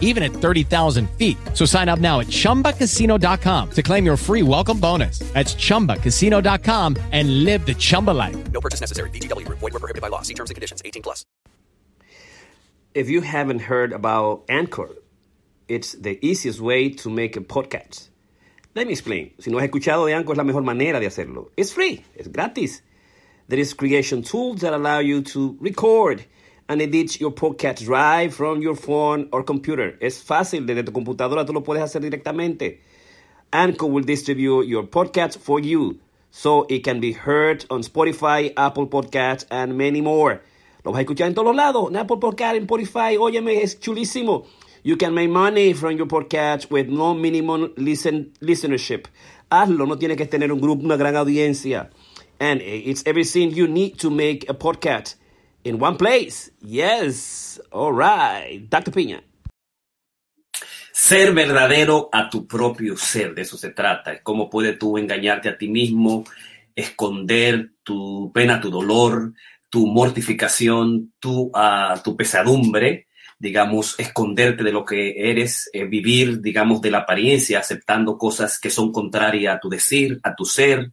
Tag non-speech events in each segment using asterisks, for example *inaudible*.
even at 30,000 feet. So sign up now at chumbacasino.com to claim your free welcome bonus. That's chumbacasino.com and live the Chumba life. No purchase necessary. VGW Group. Void were prohibited by law. See terms and conditions. 18 plus. If you haven't heard about Anchor, it's the easiest way to make a podcast. Let me explain. Si no has escuchado de Anchor, es la mejor manera de hacerlo. It's free. It's gratis. There is creation tools that allow you to record and edit your podcast right from your phone or computer. Es fácil. Desde tu computadora tú lo puedes hacer directamente. Anchor will distribute your podcast for you so it can be heard on Spotify, Apple Podcasts, and many more. Lo vas a escuchar en todos lados. En Apple Podcast, en Spotify. Óyeme, es chulísimo. You can make money from your podcast with no minimum listen, listenership. Hazlo, no tienes que tener un grupo, una gran audiencia. And it's everything you need to make a podcast in one place. Yes. All right. Dr. Piña. Ser verdadero a tu propio ser, de eso se trata. Cómo puedes tú engañarte a ti mismo, esconder tu pena, tu dolor, tu mortificación, tu, uh, tu pesadumbre, digamos, esconderte de lo que eres, eh, vivir, digamos, de la apariencia, aceptando cosas que son contrarias a tu decir, a tu ser,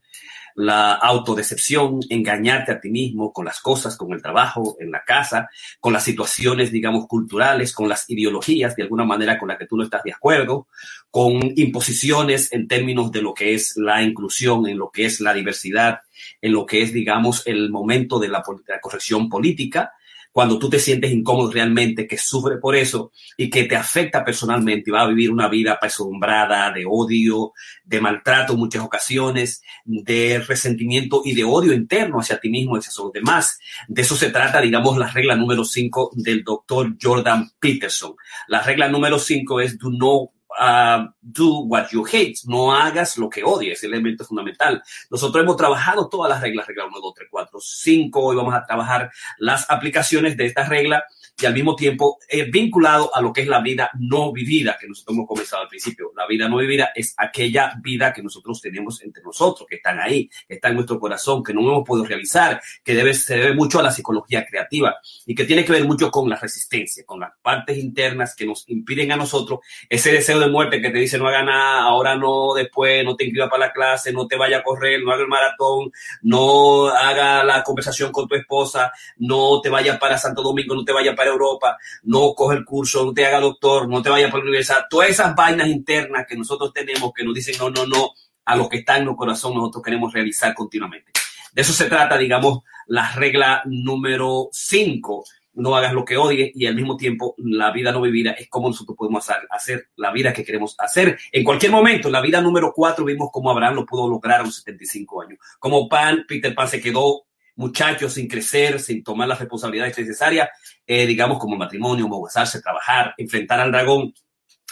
la autodecepción, engañarte a ti mismo con las cosas, con el trabajo, en la casa, con las situaciones, digamos, culturales, con las ideologías, de alguna manera con las que tú no estás de acuerdo, con imposiciones en términos de lo que es la inclusión, en lo que es la diversidad, en lo que es, digamos, el momento de la, la corrección política, cuando tú te sientes incómodo realmente, que sufre por eso y que te afecta personalmente y va a vivir una vida apesadumbrada de odio, de maltrato en muchas ocasiones, de resentimiento y de odio interno hacia ti mismo hacia los demás. De eso se trata, digamos, la regla número 5 del doctor Jordan Peterson. La regla número 5 es do no Uh, do what you hate, no hagas lo que odies, es el elemento fundamental. Nosotros hemos trabajado todas las reglas, regla 1, 2, 3, 4, 5, hoy vamos a trabajar las aplicaciones de esta regla y al mismo tiempo eh, vinculado a lo que es la vida no vivida, que nosotros hemos comenzado al principio. La vida no vivida es aquella vida que nosotros tenemos entre nosotros, que están ahí, que está en nuestro corazón, que no hemos podido realizar, que debe, se debe mucho a la psicología creativa y que tiene que ver mucho con la resistencia, con las partes internas que nos impiden a nosotros ese deseo de muerte que te dice no haga nada, ahora no, después no te inscriba para la clase, no te vaya a correr, no haga el maratón, no haga la conversación con tu esposa, no te vayas para Santo Domingo, no te vayas para Europa, no coge el curso, no te haga doctor, no te vayas para la universidad. Todas esas vainas internas que nosotros tenemos que nos dicen no, no, no, a lo que está en nuestro corazón nosotros queremos realizar continuamente. De eso se trata, digamos, la regla número 5. No hagas lo que odies y al mismo tiempo la vida no vivida es como nosotros podemos hacer, hacer la vida que queremos hacer en cualquier momento. La vida número 4 vimos cómo Abraham lo pudo lograr a los 75 años. Como Pan, Peter Pan se quedó muchacho sin crecer, sin tomar las responsabilidades necesarias, eh, digamos, como matrimonio, casarse, trabajar, enfrentar al dragón,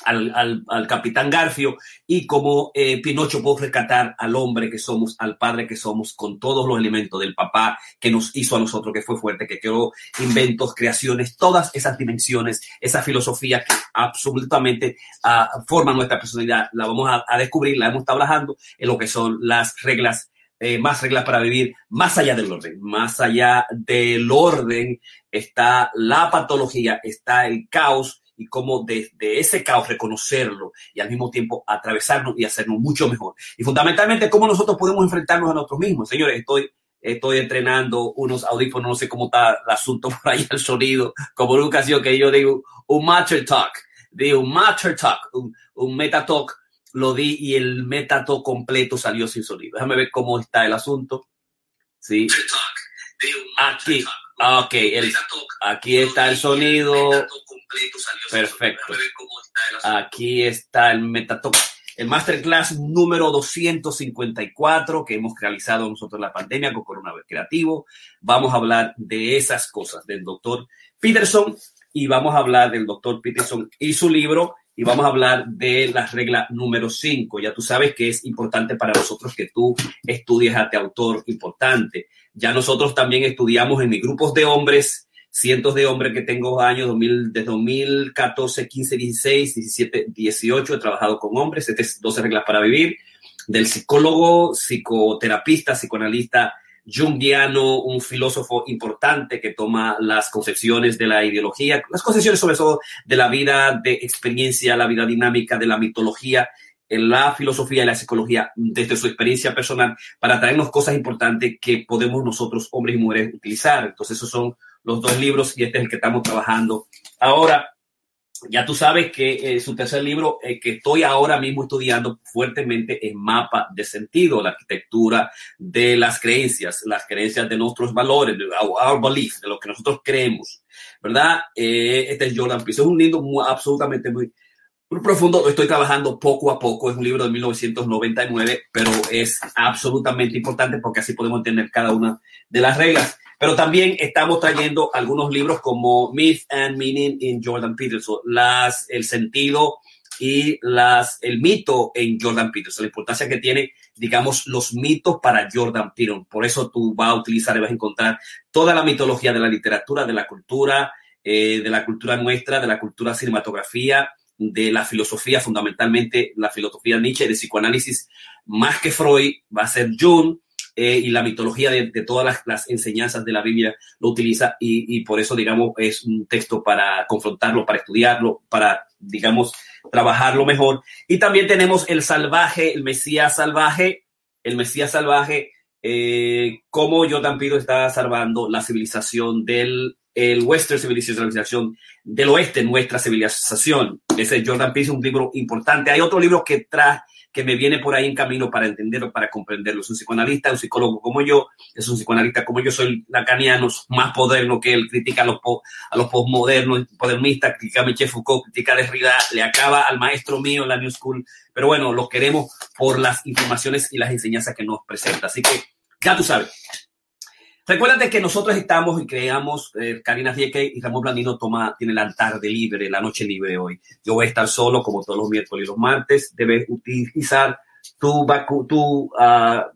al, al, capitán Garfio, y como eh, Pinocho pudo rescatar al hombre que somos, al padre que somos, con todos los elementos del papá que nos hizo a nosotros, que fue fuerte, que creó inventos, creaciones, todas esas dimensiones, esa filosofía que absolutamente uh, forma nuestra personalidad, la vamos a, a descubrir, la hemos trabajando en lo que son las reglas eh, más reglas para vivir, más allá del orden, más allá del orden está la patología, está el caos y cómo desde ese caos reconocerlo y al mismo tiempo atravesarnos y hacernos mucho mejor. Y fundamentalmente cómo nosotros podemos enfrentarnos a nosotros mismos. Señores, estoy, estoy entrenando unos audífonos, no sé cómo está el asunto *laughs* por ahí, el sonido, como en una ocasión que yo digo un matter talk, digo un matter talk, un, un meta talk lo di y el metato completo salió sin sonido. Déjame ver cómo está el asunto. Sí. Aquí. Ok, el, aquí está el sonido. Perfecto. Aquí está el metato. El masterclass número 254 que hemos realizado nosotros en la pandemia con coronavirus creativo. Vamos a hablar de esas cosas del doctor Peterson y vamos a hablar del doctor Peterson y su libro y vamos a hablar de la regla número 5. Ya tú sabes que es importante para nosotros que tú estudies a este autor importante. Ya nosotros también estudiamos en mis grupos de hombres cientos de hombres que tengo años, 2000, desde 2014, 15, 16, 17, 18, he trabajado con hombres, este es 12 reglas para vivir, del psicólogo, psicoterapista, psicoanalista jungiano, un filósofo importante que toma las concepciones de la ideología, las concepciones sobre todo de la vida de experiencia, la vida dinámica, de la mitología, en la filosofía y la psicología desde su experiencia personal para traernos cosas importantes que podemos nosotros, hombres y mujeres, utilizar. Entonces, esos son los dos libros y este es el que estamos trabajando ahora. Ya tú sabes que eh, su tercer libro, eh, que estoy ahora mismo estudiando fuertemente, es Mapa de Sentido, la arquitectura de las creencias, las creencias de nuestros valores, de our, belief, de lo que nosotros creemos, ¿verdad? Eh, este es Jordan es un libro muy, absolutamente muy, profundo. Estoy trabajando poco a poco, es un libro de 1999, pero es absolutamente importante porque así podemos entender cada una de las reglas. Pero también estamos trayendo algunos libros como Myth and Meaning in Jordan Peterson, las, el sentido y las, el mito en Jordan Peterson, la importancia que tiene, digamos, los mitos para Jordan Peterson. Por eso tú vas a utilizar y vas a encontrar toda la mitología de la literatura, de la cultura, eh, de la cultura nuestra, de la cultura cinematografía, de la filosofía, fundamentalmente la filosofía Nietzsche, de psicoanálisis, más que Freud, va a ser Jung, eh, y la mitología de, todas las, enseñanzas de la Biblia lo utiliza y, por eso, digamos, es un texto para confrontarlo, para estudiarlo, para, digamos, trabajarlo mejor. Y también tenemos el salvaje, el Mesías salvaje, el Mesías salvaje, eh, cómo Jordan Pido está salvando la civilización del el Western Civilization, del oeste, nuestra civilización. Ese Jordan Peele es un libro importante. Hay otro libro que trae que me viene por ahí en camino para entenderlo, para comprenderlo. Es un psicoanalista, un psicólogo como yo, es un psicoanalista como yo, soy lacaniano, más moderno que él, critica a los, a los postmodernos, modernistas, critica a Michel Foucault, critica a Derrida, le acaba al maestro mío la New School, pero bueno, lo queremos por las informaciones y las enseñanzas que nos presenta. Así que ya tú sabes, Recuérdate que nosotros estamos y creamos, eh, Karina Rieke y Ramón Blandino toma, tiene la tarde libre, la noche libre hoy. Yo voy a estar solo como todos los miércoles y los martes. Debes utilizar tu, tu uh,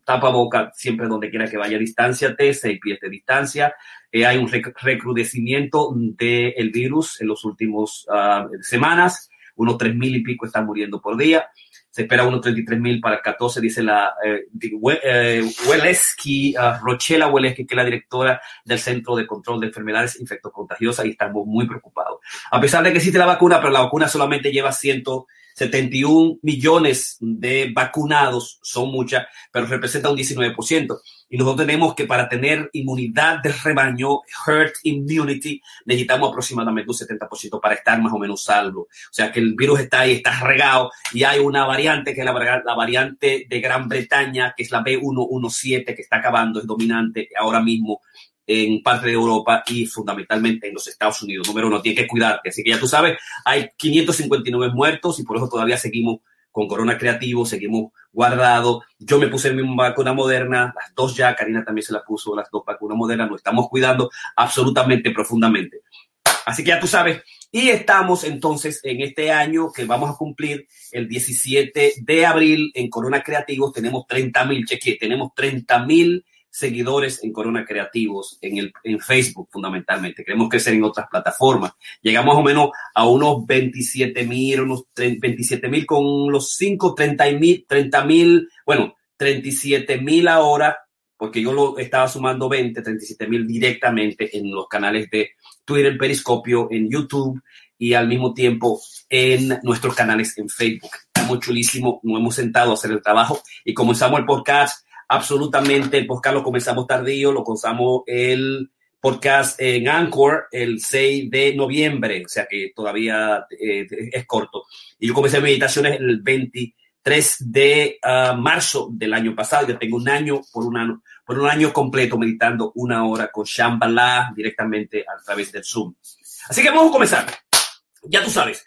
tapaboca siempre donde quiera que vaya. Distánciate, seis pies de distancia. Eh, hay un recrudecimiento del virus en las últimas uh, semanas. Unos tres mil y pico están muriendo por día se espera unos 33 mil para el 14, dice la eh, eh Weleski, uh, Rochela Weleski, que es la directora del Centro de Control de Enfermedades Infectocontagiosas y estamos muy preocupados. A pesar de que existe la vacuna, pero la vacuna solamente lleva 100 71 millones de vacunados, son muchas, pero representa un 19%. Y nosotros tenemos que para tener inmunidad de rebaño, herd immunity, necesitamos aproximadamente un 70% para estar más o menos salvo. O sea que el virus está ahí, está regado y hay una variante que es la, la variante de Gran Bretaña, que es la B117, que está acabando, es dominante ahora mismo en parte de Europa y fundamentalmente en los Estados Unidos. Número uno, tiene que cuidarte. Así que ya tú sabes, hay 559 muertos y por eso todavía seguimos con Corona Creativo, seguimos guardados. Yo me puse mi vacuna moderna, las dos ya, Karina también se la puso, las dos vacunas modernas, nos estamos cuidando absolutamente profundamente. Así que ya tú sabes, y estamos entonces en este año que vamos a cumplir el 17 de abril en Corona Creativos, tenemos 30 mil, cheque, tenemos 30 mil seguidores en Corona Creativos, en, el, en Facebook fundamentalmente. Queremos crecer en otras plataformas. Llegamos más o menos a unos 27 mil, unos 27 mil con los 5, 30 mil, 30 mil, bueno, 37 mil ahora, porque yo lo estaba sumando 20, 37 mil directamente en los canales de Twitter, Periscopio, en YouTube y al mismo tiempo en nuestros canales en Facebook. Estamos chulísimo, nos hemos sentado a hacer el trabajo y comenzamos el podcast absolutamente. El podcast lo comenzamos tardío, lo comenzamos el podcast en Anchor el 6 de noviembre, o sea que todavía eh, es corto. Y yo comencé meditaciones el 23 de ah, marzo del año pasado. Yo tengo un año por un año, por un año completo meditando una hora con Shambhala directamente a través del Zoom. Así que vamos a comenzar. Ya tú sabes,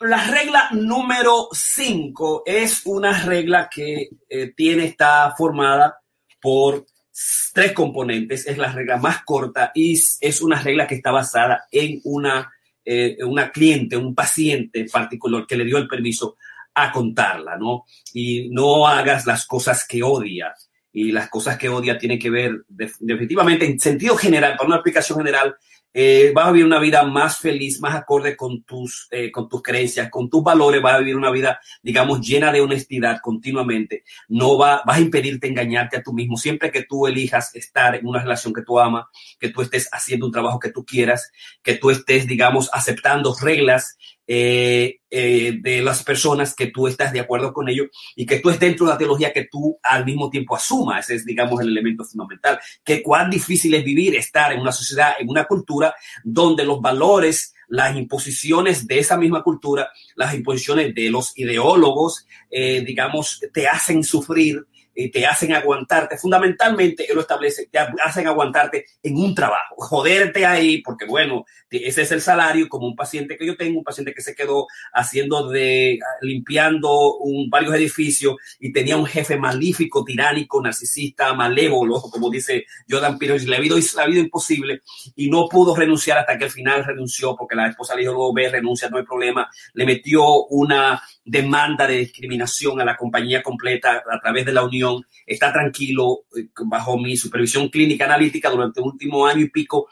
la regla número 5 es una regla que eh, tiene, está formada por tres componentes. Es la regla más corta y es una regla que está basada en una, eh, una cliente, un paciente particular que le dio el permiso a contarla, ¿no? Y no hagas las cosas que odia. Y las cosas que odia tienen que ver definitivamente en sentido general, para una aplicación general, eh, vas a vivir una vida más feliz, más acorde con tus, eh, con tus creencias, con tus valores, vas a vivir una vida, digamos, llena de honestidad continuamente. No va, vas a impedirte engañarte a tú mismo. Siempre que tú elijas estar en una relación que tú amas, que tú estés haciendo un trabajo que tú quieras, que tú estés, digamos, aceptando reglas eh, eh, de las personas que tú estás de acuerdo con ellos y que tú estés dentro de la teología que tú al mismo tiempo asumas. Es, digamos, el elemento fundamental. Que cuán difícil es vivir, estar en una sociedad, en una cultura donde los valores, las imposiciones de esa misma cultura, las imposiciones de los ideólogos, eh, digamos, te hacen sufrir y te hacen aguantarte. Fundamentalmente, él lo establece, te hacen aguantarte en un trabajo, joderte ahí, porque bueno, ese es el salario, como un paciente que yo tengo, un paciente que se quedó haciendo de, limpiando un, varios edificios y tenía un jefe malífico, tiránico, narcisista, malévolo, como dice Jordan Peterson, le ha habido la vida imposible y no pudo renunciar hasta que al final renunció, porque la esposa le dijo, luego ve, renuncia, no hay problema, le metió una demanda de discriminación a la compañía completa a través de la Unión, está tranquilo eh, bajo mi supervisión clínica analítica durante el último año y pico,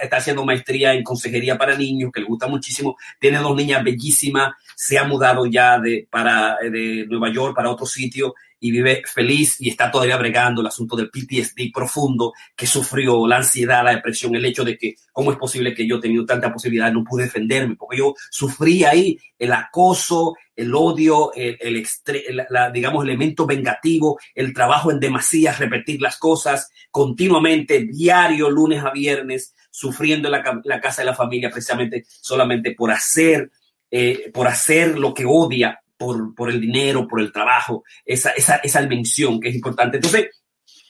está haciendo maestría en consejería para niños, que le gusta muchísimo, tiene dos niñas bellísimas, se ha mudado ya de, para, de Nueva York para otro sitio y vive feliz y está todavía bregando el asunto del PTSD profundo que sufrió, la ansiedad, la depresión, el hecho de que cómo es posible que yo tenido tanta posibilidad no pude defenderme, porque yo sufrí ahí el acoso, el odio, el, el la, digamos, elemento vengativo, el trabajo en demasía, repetir las cosas continuamente, diario, lunes a viernes, sufriendo en la, la casa de la familia precisamente solamente por hacer, eh, por hacer lo que odia por, por el dinero, por el trabajo, esa, esa, esa dimensión que es importante. Entonces,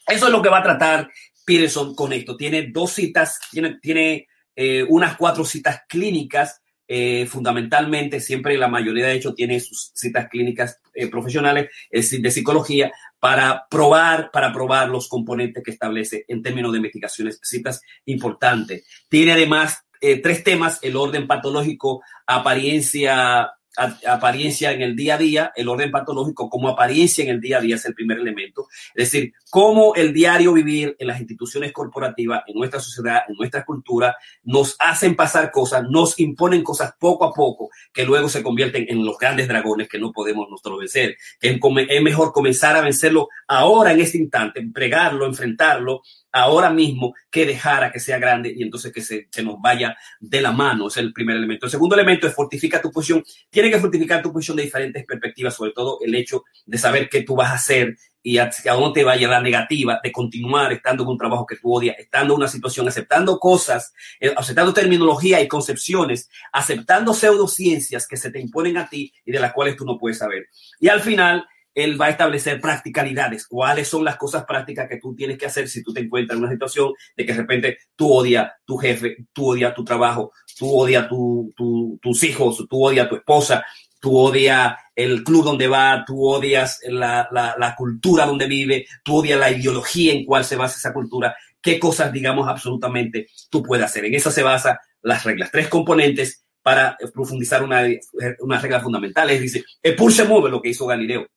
eso es lo que va a tratar Peterson con esto. Tiene dos citas, tiene, tiene eh, unas cuatro citas clínicas, eh, fundamentalmente, siempre la mayoría de hecho tiene sus citas clínicas eh, profesionales de psicología para probar, para probar los componentes que establece en términos de investigaciones, citas importantes. Tiene además tres temas, el orden patológico, apariencia apariencia en el día a día, el orden patológico como apariencia en el día a día es el primer elemento. Es decir, cómo el diario vivir en las instituciones corporativas, en nuestra sociedad, en nuestra cultura, nos hacen pasar cosas, nos imponen cosas poco a poco, que luego se convierten en los grandes dragones que no podemos nosotros vencer. Es mejor comenzar a vencerlo ahora en este instante, pregarlo, enfrentarlo ahora mismo que dejar a que sea grande y entonces que se, se, nos vaya de la mano. Es el primer elemento. El segundo elemento es fortificar tu posición. Tiene que fortificar tu posición de diferentes perspectivas, sobre todo el hecho de saber qué tú vas a hacer y a, dónde te va a llevar la negativa de continuar estando en un trabajo que tú odias, estando en una situación, aceptando cosas, eh, aceptando terminología y concepciones, aceptando pseudociencias que se te imponen a ti y de las cuales tú no puedes saber. Y al final, él va a establecer practicalidades, cuáles son las cosas prácticas que tú tienes que hacer si tú te encuentras en una situación de que de repente tú odias tu jefe, tú odias tu trabajo, tú odias tu, tus hijos, tú odias tu esposa, tú odias el club donde va, tú odias la, la, cultura donde vive, tú odias la ideología en cuál se basa esa cultura, qué cosas, digamos, absolutamente tú puedes hacer. En eso se basa las reglas. Tres componentes para profundizar una, una regla fundamental. Es decir, el pulse mueve lo que hizo Galileo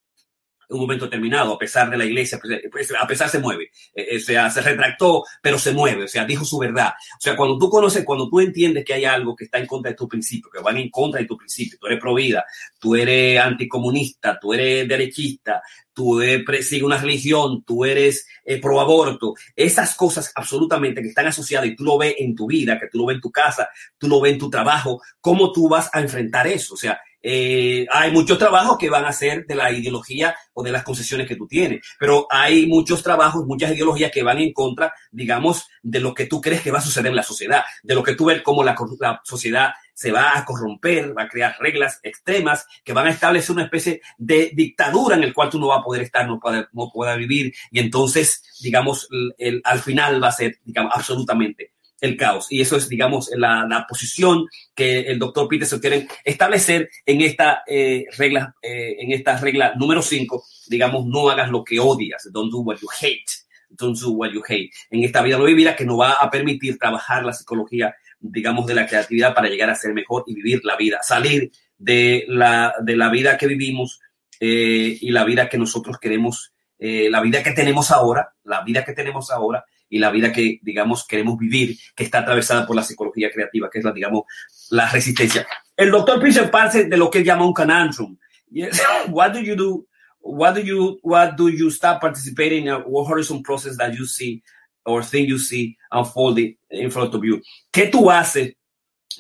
un momento determinado, a pesar de la iglesia, pues, a pesar se mueve, eh, eh, o sea, se retractó, pero se mueve, o sea, dijo su verdad. O sea, cuando tú conoces, cuando tú entiendes que hay algo que está en contra de tu principio, que van en contra de tu principio, tú eres provida, tú eres anticomunista, tú eres derechista, tú sigues una religión, tú eres eh, pro aborto, esas cosas absolutamente que están asociadas y tú lo ves en tu vida, que tú lo ves en tu casa, tú lo ves en tu trabajo, ¿cómo tú vas a enfrentar eso? O sea, eh, hay muchos trabajos que van a ser de la ideología o de las concesiones que tú tienes, pero hay muchos trabajos, muchas ideologías que van en contra, digamos, de lo que tú crees que va a suceder en la sociedad, de lo que tú ves como la, la sociedad se va a corromper, va a crear reglas extremas que van a establecer una especie de dictadura en el cual tú no vas a poder estar, no, pueda, no pueda vivir y entonces, digamos, el, al final va a ser, digamos, absolutamente el caos. Y eso es, digamos, la, la posición que el doctor Peterson quiere establecer en esta eh, regla, eh, en esta regla número 5, digamos, no hagas lo que odias, don't do what you hate, don't do what you hate. En esta vida no vivirá que nos va a permitir trabajar la psicología, digamos, de la creatividad para llegar a ser mejor y vivir la vida, salir de la, de la vida que vivimos eh, y la vida que nosotros queremos, la vida que tenemos ahora, la vida que tenemos ahora y la vida que, digamos, queremos vivir, que está atravesada por la psicología creativa, que es la, digamos, la resistencia. El doctor Peter parte de lo que él llama un conundrum. *laughs* What do you do? What do you, what do you start participating in a horizon process that you see or thing you see unfolding in front of you? ¿Qué tú haces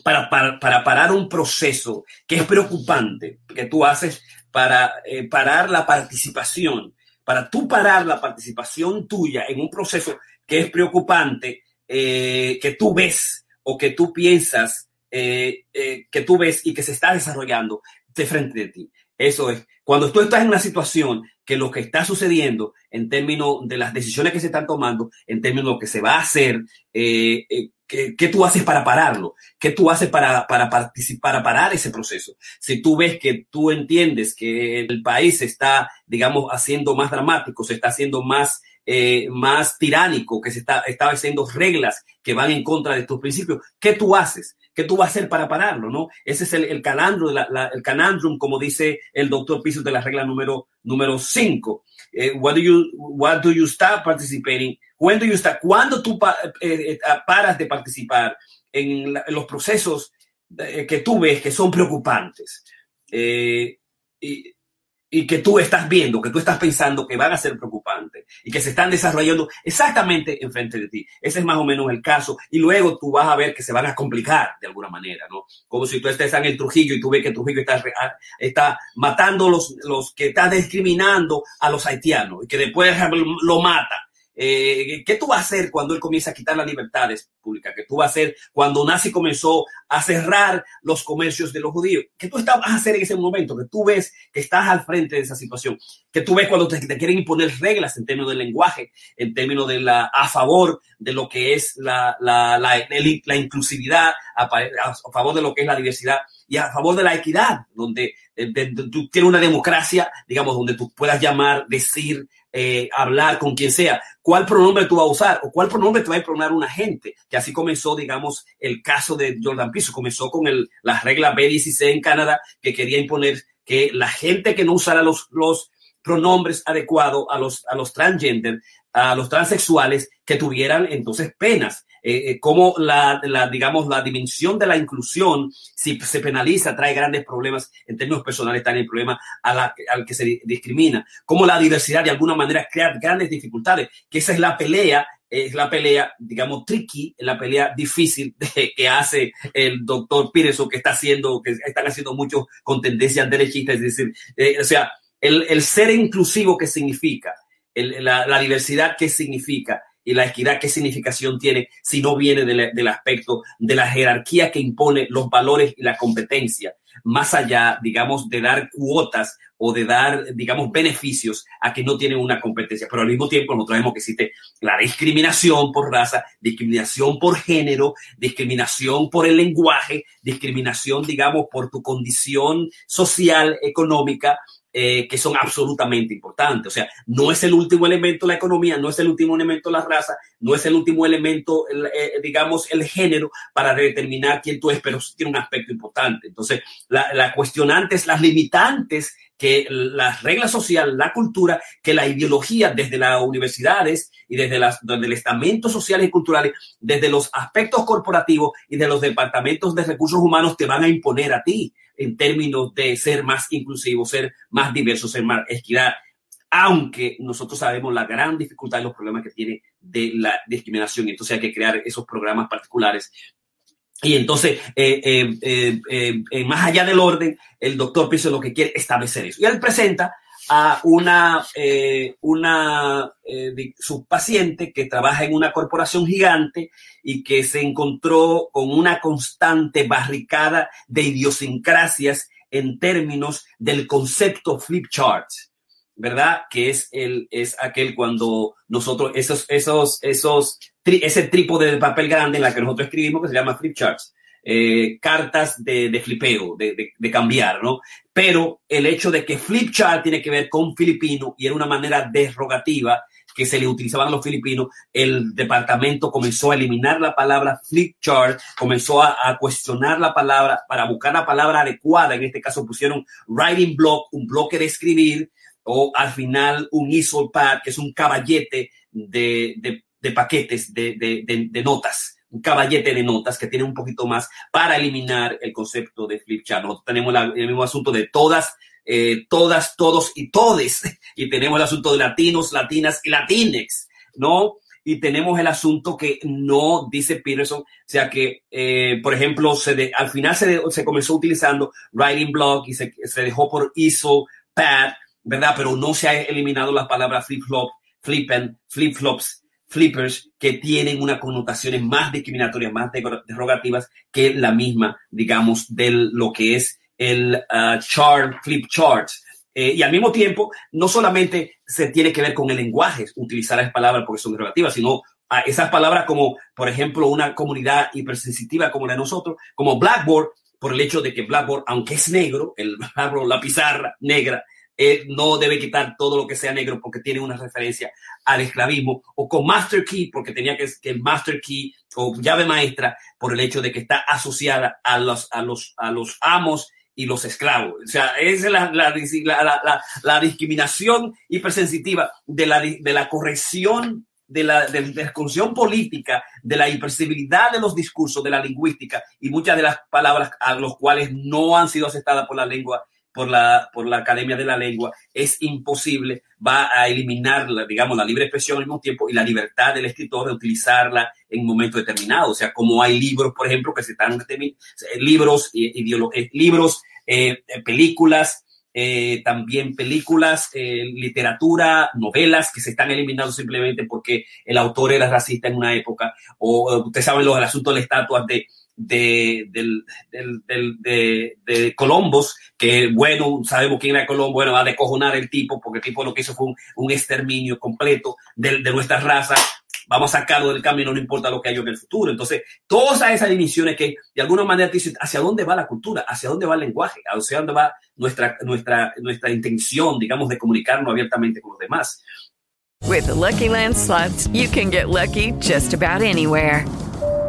para, para, para parar un proceso que es preocupante? que tú haces para eh, parar la participación? Para tú parar la participación tuya en un proceso que es preocupante, eh, que tú ves o que tú piensas eh, eh, que tú ves y que se está desarrollando de frente de ti. Eso es, cuando tú estás en una situación que lo que está sucediendo en términos de las decisiones que se están tomando, en términos de lo que se va a hacer, ¿qué, ¿qué, tú haces para pararlo? ¿Qué tú haces para, para participar, para parar ese proceso? Si tú ves que tú entiendes que el país está, digamos, haciendo más dramático, se está haciendo más eh, más tiránico, que se está estableciendo reglas que van en contra de tus principios, ¿qué tú haces? ¿Qué tú vas a hacer para pararlo? ¿no? Ese es el, el calandro, la, la, el canandrum, como dice el doctor Piso de la regla número número 5. Eh, what, do you, what do you start participating? When do you? ¿Cuándo tú pa, eh, eh paras de participar en, en los procesos que tú ves que son preocupantes? Y, y que tú estás viendo, que tú estás pensando que van a ser preocupantes y que se están desarrollando exactamente enfrente de ti. Ese es más o menos el caso. Y luego tú vas a ver que se van a complicar de alguna manera, ¿no? Como si tú estés en el Trujillo y tú ves que Trujillo está, está matando los, los que está discriminando a los haitianos y que después lo mata eh, ¿Qué tú vas a hacer cuando él comienza a quitar las libertades públicas? ¿Qué tú vas a hacer cuando Nazi comenzó a cerrar los comercios de los judíos? ¿Qué tú vas a hacer en ese momento? Que tú ves que estás al frente de esa situación. Que tú ves cuando te, te quieren imponer reglas en términos del lenguaje, en términos de la, a favor de lo que es la, la, la, la inclusividad, a, a, favor de lo que es la diversidad y a favor de la equidad, donde de, de, de, tú tienes una democracia, digamos, donde tú puedas llamar, decir, eh, hablar con quien sea, cuál pronombre tú vas a usar o cuál pronombre te va a pronunciar una gente, que así comenzó, digamos, el caso de Jordan Piso, comenzó con el, la regla B16 en Canadá, que quería imponer que la gente que no usara los, los pronombres adecuados a los, a los transgender, a los transexuales, que tuvieran entonces penas. Eh, eh, cómo la, la, digamos, la dimensión de la inclusión, si se penaliza, trae grandes problemas en términos personales, trae problemas a la, al que se discrimina. Cómo la diversidad de alguna manera crea grandes dificultades, que esa es la pelea es la pelea, digamos, tricky, la pelea difícil *laughs* de, que hace el doctor Peterson, que está haciendo, que están haciendo muchos con tendencias derechistas, es decir, eh, o sea, el, el, ser inclusivo que significa, el, la, la, diversidad que significa, y la equidad, ¿qué significación tiene si no viene del, aspecto de la jerarquía que impone los valores y la competencia, más allá, digamos, de dar cuotas o de dar, digamos, beneficios a que no tienen una competencia. Pero al mismo tiempo nosotros vemos que existe la discriminación por raza, discriminación por género, discriminación por el lenguaje, discriminación, digamos, por tu condición social, económica, eh, que son absolutamente importantes. O sea, no es el último elemento la economía, no es el último elemento la raza, no es el último elemento, el, eh, digamos, el género para determinar quién tú es, pero tiene un aspecto importante. Entonces, la, la cuestionante es las limitantes que las reglas sociales, la cultura, que la ideología desde las universidades y desde, las, desde el estamento sociales y culturales, desde los aspectos corporativos y de los departamentos de recursos humanos te van a imponer a ti en términos de ser más inclusivo, ser más diverso, ser más equidad, aunque nosotros sabemos la gran dificultad y los problemas que tiene de la discriminación. Entonces hay que crear esos programas particulares. Y entonces, eh, eh, eh, más allá del orden, el doctor Piso lo que quiere establecer eso. Y él presenta a una, eh, eh, su paciente que trabaja en una corporación gigante y que se encontró con una constante barricada de idiosincrasias en términos del concepto flip chart, ¿verdad? Que es el, es aquel cuando nosotros, esos, esos, esos, tri, ese trípode de papel grande en la que nosotros escribimos que se llama flip charts eh, cartas de, flipeo, de, de, de, cambiar, ¿no? Pero el hecho de que flip chart tiene que ver con filipino y era una manera derogativa que se le utilizaban a los filipinos, el departamento comenzó a eliminar la palabra flip chart, comenzó a, cuestionar la palabra para buscar la palabra adecuada. En este caso pusieron writing block, un bloque de escribir, o al final un easel pad, que es un caballete de, paquetes de notas un caballete de notas que tiene un poquito más para eliminar el concepto de flip chart. Tenemos el mismo asunto de todas, eh, todas, todos y todes. *laughs* Y tenemos el asunto de latinos, latinas y latinex, ¿no? Y tenemos el asunto que no dice Peterson, o sea que, eh, por ejemplo, se al final se, se, comenzó utilizando writing block y se, se dejó por ISO, pad, ¿verdad? Pero no se ha eliminado las palabras flip flop, flippen, flip flops flippers que tienen unas connotaciones más discriminatorias, más derogativas que la misma, digamos, de lo que es el uh, chart, flip chart. Eh, y al mismo tiempo, no solamente se tiene que ver con el lenguaje, utilizar las palabras porque son derogativas, sino a esas palabras como, por ejemplo, una comunidad hipersensitiva como la de nosotros, como Blackboard, por el hecho de que Blackboard, aunque es negro, el *laughs* Blackboard, la pizarra negra, no debe quitar todo lo que sea negro porque tiene una referencia al esclavismo, o con Master Key, porque tenía que, que Master Key o llave maestra por el hecho de que está asociada a los, a los, a los amos y los esclavos. O sea, es la, la, la, la discriminación hipersensitiva de la, de la corrección de la, de la discusión política, de la hipersensibilidad de los discursos, de la lingüística y muchas de las palabras a los cuales no han sido aceptadas por la lengua por la, por la Academia de la Lengua, es imposible, va a eliminar, la, digamos, la libre expresión al mismo tiempo y la libertad del escritor de utilizarla en un momento determinado. O sea, como hay libros, por ejemplo, que se están, libros, eh, libros, eh, películas, eh, también películas, eh, literatura, novelas que se están eliminando simplemente porque el autor era racista en una época, o ustedes saben los, el asunto de las estatuas de, de, del, del, del, de, de que bueno, sabemos quién era Colombo, bueno, va a decojonar el tipo, porque el tipo lo que hizo fue un, un exterminio completo de, de, nuestra raza, vamos a sacarlo del camino, no importa lo que haya en el futuro. Entonces, todas esas dimensiones que de alguna manera te dicen hacia dónde va la cultura, hacia dónde va el lenguaje, hacia dónde va nuestra, nuestra, nuestra intención, digamos, de comunicarnos abiertamente con los demás. With the Lucky Land slots, you can get lucky just about anywhere.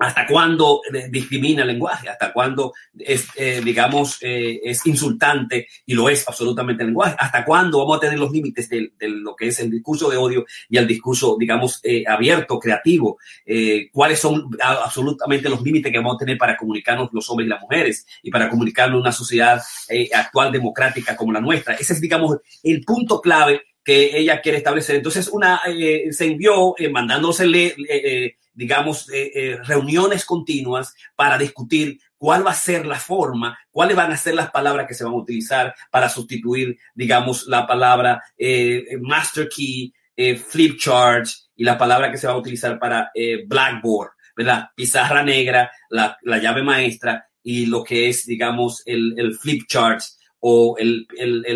Hasta cuándo discrimina el lenguaje, hasta cuándo es, eh, digamos, eh, es insultante y lo es absolutamente el lenguaje, hasta cuándo vamos a tener los límites de, de, lo que es el discurso de odio y el discurso, digamos, eh, abierto, creativo, eh, cuáles son absolutamente los límites que vamos a tener para comunicarnos los hombres y las mujeres y para comunicarnos una sociedad eh, actual democrática como la nuestra. Ese es, digamos, el punto clave que ella quiere establecer. Entonces, una se envió mandándosele digamos, eh, eh, reuniones continuas para discutir cuál va a ser la forma, cuáles van a ser las palabras que se van a utilizar para sustituir, digamos, la palabra eh, master key, flip chart y la palabra que se va a utilizar para blackboard, ¿verdad? Pizarra negra, la, la, llave maestra y lo que es, digamos, el, el flip chart o el, el,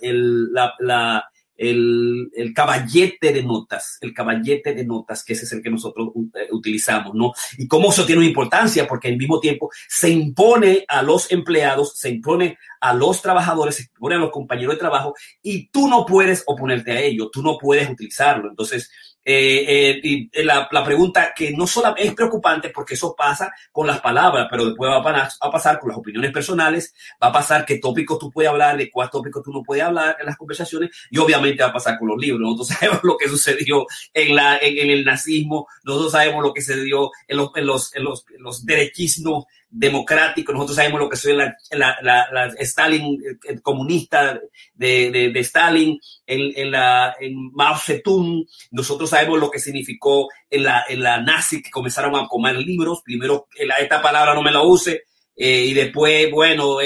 el la el, el, caballete de notas, el caballete de notas, que ese es el que nosotros uh, utilizamos, ¿no? Y cómo eso tiene una importancia, porque al mismo tiempo se impone a los empleados, se impone a los trabajadores, se impone a los compañeros de trabajo, y tú no puedes oponerte a ello, tú no puedes utilizarlo. Entonces, eh, eh, y la, la, pregunta que no solo es preocupante porque eso pasa con las palabras, pero después va a, va a pasar con las opiniones personales, va a pasar qué tópicos tú puedes hablar, de cuál tópicos tú no puedes hablar en las conversaciones, y obviamente va a pasar con los libros. Nosotros *laughs* sabemos lo que sucedió en, la, en, en el nazismo, nosotros sabemos lo que sucedió en los, en los, en los, en los derechismos democrático. Nosotros sabemos lo que soy la, la, la, Stalin comunista de, de, Stalin, en, en, la, en Mao Zedong. Nosotros sabemos lo que significó en la, en la nazi que comenzaron a comer libros. Primero, esta palabra no me la use. Eh, y después, bueno,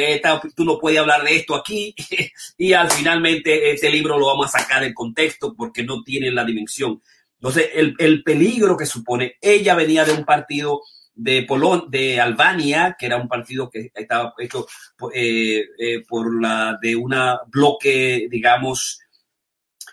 tú no puedes hablar de esto aquí. *laughs* y al finalmente este libro lo vamos a sacar del contexto porque no tiene la dimensión. Entonces, el, el peligro que supone, ella venía de un partido de Polón, de Albania, que era un partido que estaba hecho eh, eh, por la de una bloque, digamos,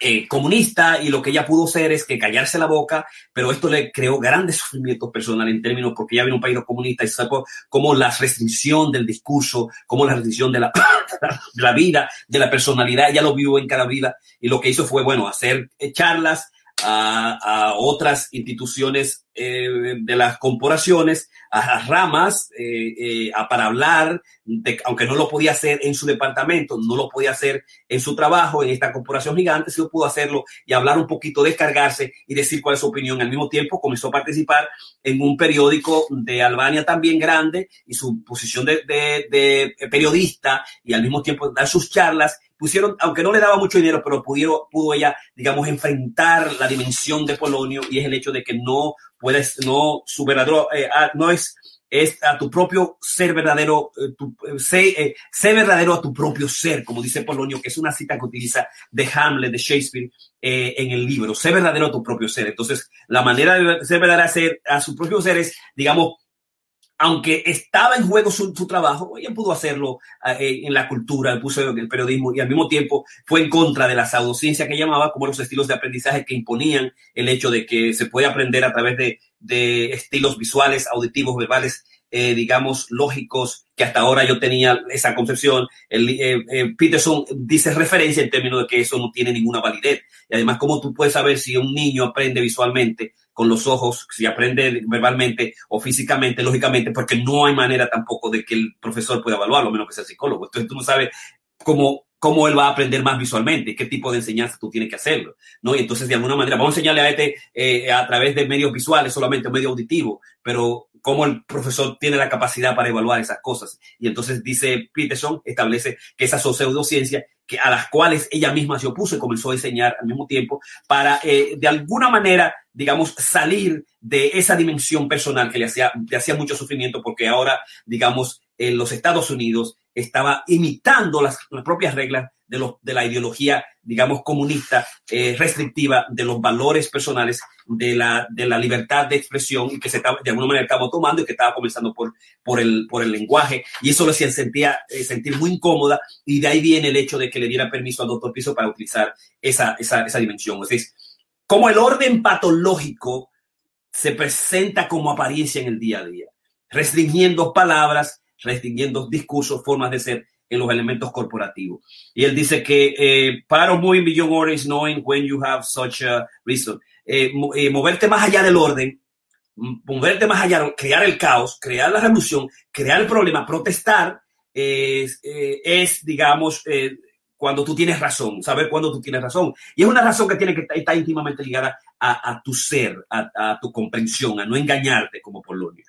eh, comunista y lo que ella pudo hacer es que callarse la boca, pero esto le creó grandes sufrimientos personales en términos porque ella viene de un país comunista y sacó como la restricción del discurso, como la restricción de la, *coughs* la vida, de la personalidad, ella lo vio en cada vida y lo que hizo fue, bueno, hacer charlas, a, otras instituciones eh, de las corporaciones, a ramas, eh, eh, a, para hablar, aunque no lo podía hacer en su departamento, no lo podía hacer en su trabajo, en esta corporación gigante, sí pudo hacerlo y hablar un poquito, descargarse y decir cuál es su opinión. Al mismo tiempo comenzó a participar en un periódico de Albania también grande y su posición de, de periodista y al mismo tiempo dar sus charlas pusieron, aunque no le daba mucho dinero, pero pudieron, pudo ella, digamos, enfrentar la dimensión de Polonio y es el hecho de que no puedes, no, su verdadero, eh, ah, no es, es a tu propio ser verdadero, eh, tu, eh, sé, sé, verdadero a tu propio ser, como dice Polonio, que es una cita que utiliza de Hamlet, de Shakespeare, en el libro, sé verdadero a tu propio ser. Entonces, la manera de ser verdadero a, ser, a su propio ser es, digamos, aunque estaba en juego su, trabajo, ella pudo hacerlo eh, en la cultura, puso en el periodismo y al mismo tiempo fue en contra de la pseudociencia que llamaba como los estilos de aprendizaje que imponían el hecho de que se puede aprender a través de, de estilos visuales, auditivos, verbales eh, digamos, lógicos, que hasta ahora yo tenía esa concepción. El, eh, eh, Peterson dice referencia en términos de que eso no tiene ninguna validez. Y además, ¿cómo tú puedes saber si un niño aprende visualmente con los ojos, si aprende verbalmente o físicamente, lógicamente, porque no hay manera tampoco de que el profesor pueda evaluarlo, a menos que sea psicólogo. Entonces tú no sabes cómo cómo él va a aprender más visualmente, qué tipo de enseñanza tú tienes que hacerlo, ¿no? Y entonces, de alguna manera, vamos a enseñarle a este eh, a través de medios visuales, solamente medio auditivo, pero cómo el profesor tiene la capacidad para evaluar esas cosas. Y entonces dice Peterson, establece que esas son pseudociencias que, a las cuales ella misma se opuso y comenzó a enseñar al mismo tiempo para, eh, de alguna manera, digamos, salir de esa dimensión personal que le hacía, le hacía mucho sufrimiento, porque ahora, digamos, en los Estados Unidos estaba imitando las, propias reglas de, de, la ideología, digamos, comunista, eh, restrictiva de los valores personales, de la, de la libertad de expresión y que se estaba, de alguna manera estaba tomando y que estaba comenzando por, por, el, por el lenguaje. Y eso le hacía sentía, eh, sentir muy incómoda y de ahí viene el hecho de que le diera permiso al doctor Piso para utilizar esa, esa, esa dimensión. Es decir, como el orden patológico se presenta como apariencia en el día a día, restringiendo palabras, restringiendo discursos, formas de ser en los elementos corporativos. Y él dice que eh, para muy millón horas knowing when you have such a reason. Eh, eh, moverte más allá del orden, moverte más allá, crear el caos, crear la revolución, crear el problema, protestar, es, es digamos, cuando tú tienes razón, saber cuándo tú tienes razón. Y es una razón que tiene que estar íntimamente ligada a, a tu ser, a, a, tu comprensión, a no engañarte como Polonio.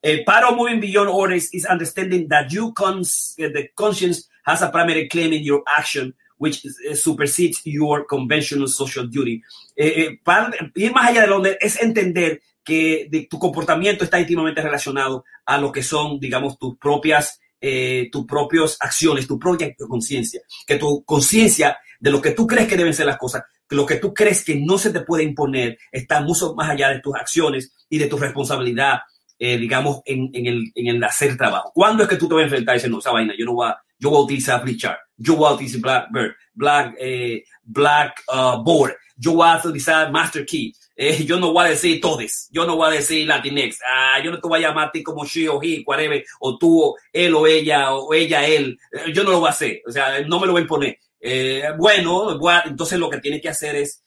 Eh, part of moving beyond orders is understanding that you cons uh, the conscience has a primary claim in your action which uh, supersedes your conventional social duty. Eh, eh, para, ir más allá de donde es entender que de, tu comportamiento está íntimamente relacionado a lo que son, digamos, tus propias eh, tus propias acciones, tu propia conciencia, que tu conciencia de lo que tú crees que deben ser las cosas, que lo que tú crees que no se te puede imponer, está mucho más allá de tus acciones y de tu responsabilidad, eh, digamos, en, en, el, en el hacer trabajo. ¿Cuándo es que tú te vas a enfrentar y decir, no, esa vaina, yo no voy a, yo voy a utilizar Flipchart, yo voy a utilizar Blackbird, Black, eh, Black uh, Board, yo voy a utilizar Master Key, eh, yo no voy a decir todes, yo no voy a decir Latinx, ah, yo no te voy a llamar a ti como she o he, whatever, o tú, o él o ella, o ella, él, eh, yo no lo voy a hacer, o sea, no me lo voy a imponer. Eh, bueno, entonces lo que tiene que hacer es,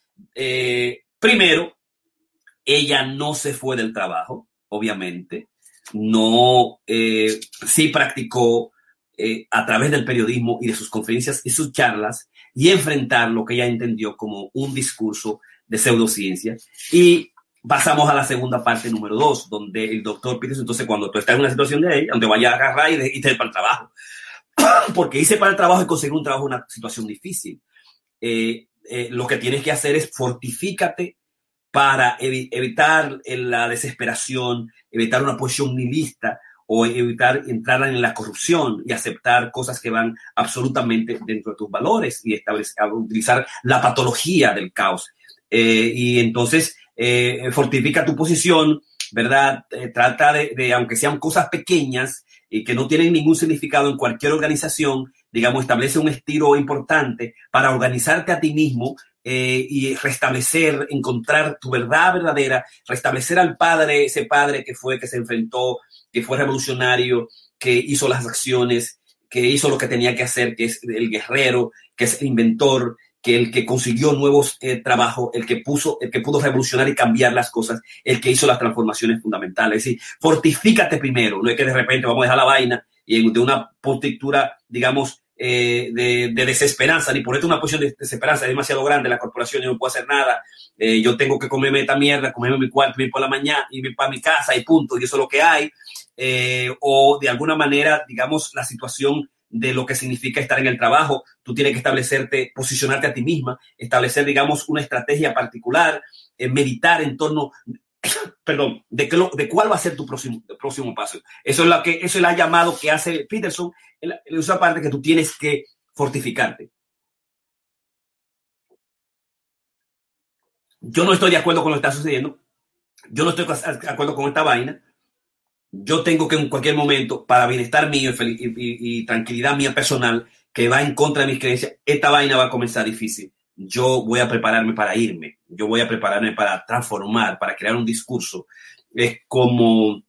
primero, ella no se fue del trabajo, obviamente, no, sí practicó a través del periodismo y de sus conferencias y sus charlas y enfrentar lo que ella entendió como un discurso de pseudociencia. Y pasamos a la segunda parte número dos, donde el doctor Peterson, entonces cuando tú estás en una situación de ahí, donde vaya a agarrar y, te para el trabajo, *clears throat* porque hice para el trabajo y conseguir un trabajo una situación difícil. Eh, eh, lo que tienes que hacer es fortifícate para evi evitar la desesperación, evitar una posición nihilista o evitar entrar en la corrupción y aceptar cosas que van absolutamente dentro de tus valores y establecer, utilizar la patología del caos. Eh, y entonces eh, fortifica tu posición, ¿verdad? Eh, trata de, aunque sean cosas pequeñas y que no tienen ningún significado en cualquier organización, digamos, establece un estilo importante para organizarte a ti mismo y restablecer, encontrar tu verdad verdadera, restablecer al padre, ese padre que fue, que se enfrentó, que fue revolucionario, que hizo las acciones, que hizo lo que tenía que hacer, que es el guerrero, que es el inventor, que el que consiguió nuevos eh, trabajos, el que puso, el que pudo revolucionar y cambiar las cosas, el que hizo las transformaciones fundamentales. Es decir, fortifícate primero, no es que de repente vamos a dejar la vaina y de una postura, digamos, eh, de, de, desesperanza, ni ponerte una posición de desesperanza, es demasiado grande, la corporación yo no puedo hacer nada, eh, yo tengo que comerme esta mierda, comerme mi cuarto, ir por la mañana, ir para mi casa y punto, y eso es lo que hay. O de alguna manera, digamos, la situación de lo que significa estar en el trabajo. Tú tienes que establecerte, posicionarte a ti misma, establecer, digamos, una estrategia particular, eh, meditar en torno, *coughs* perdón, de, que lo, de cuál va a ser tu próximo, próximo paso. Eso es lo que, eso es el llamado que hace Peterson, en esa parte que tú tienes que fortificarte. Yo no estoy de acuerdo con lo que está sucediendo. Yo no estoy de acuerdo con esta vaina yo tengo que en cualquier momento, para bienestar mío y, y, tranquilidad mía personal, que va en contra de mis creencias, esta vaina va a comenzar difícil. Yo voy a prepararme para irme, yo voy a prepararme para transformar, para crear un discurso. Es como,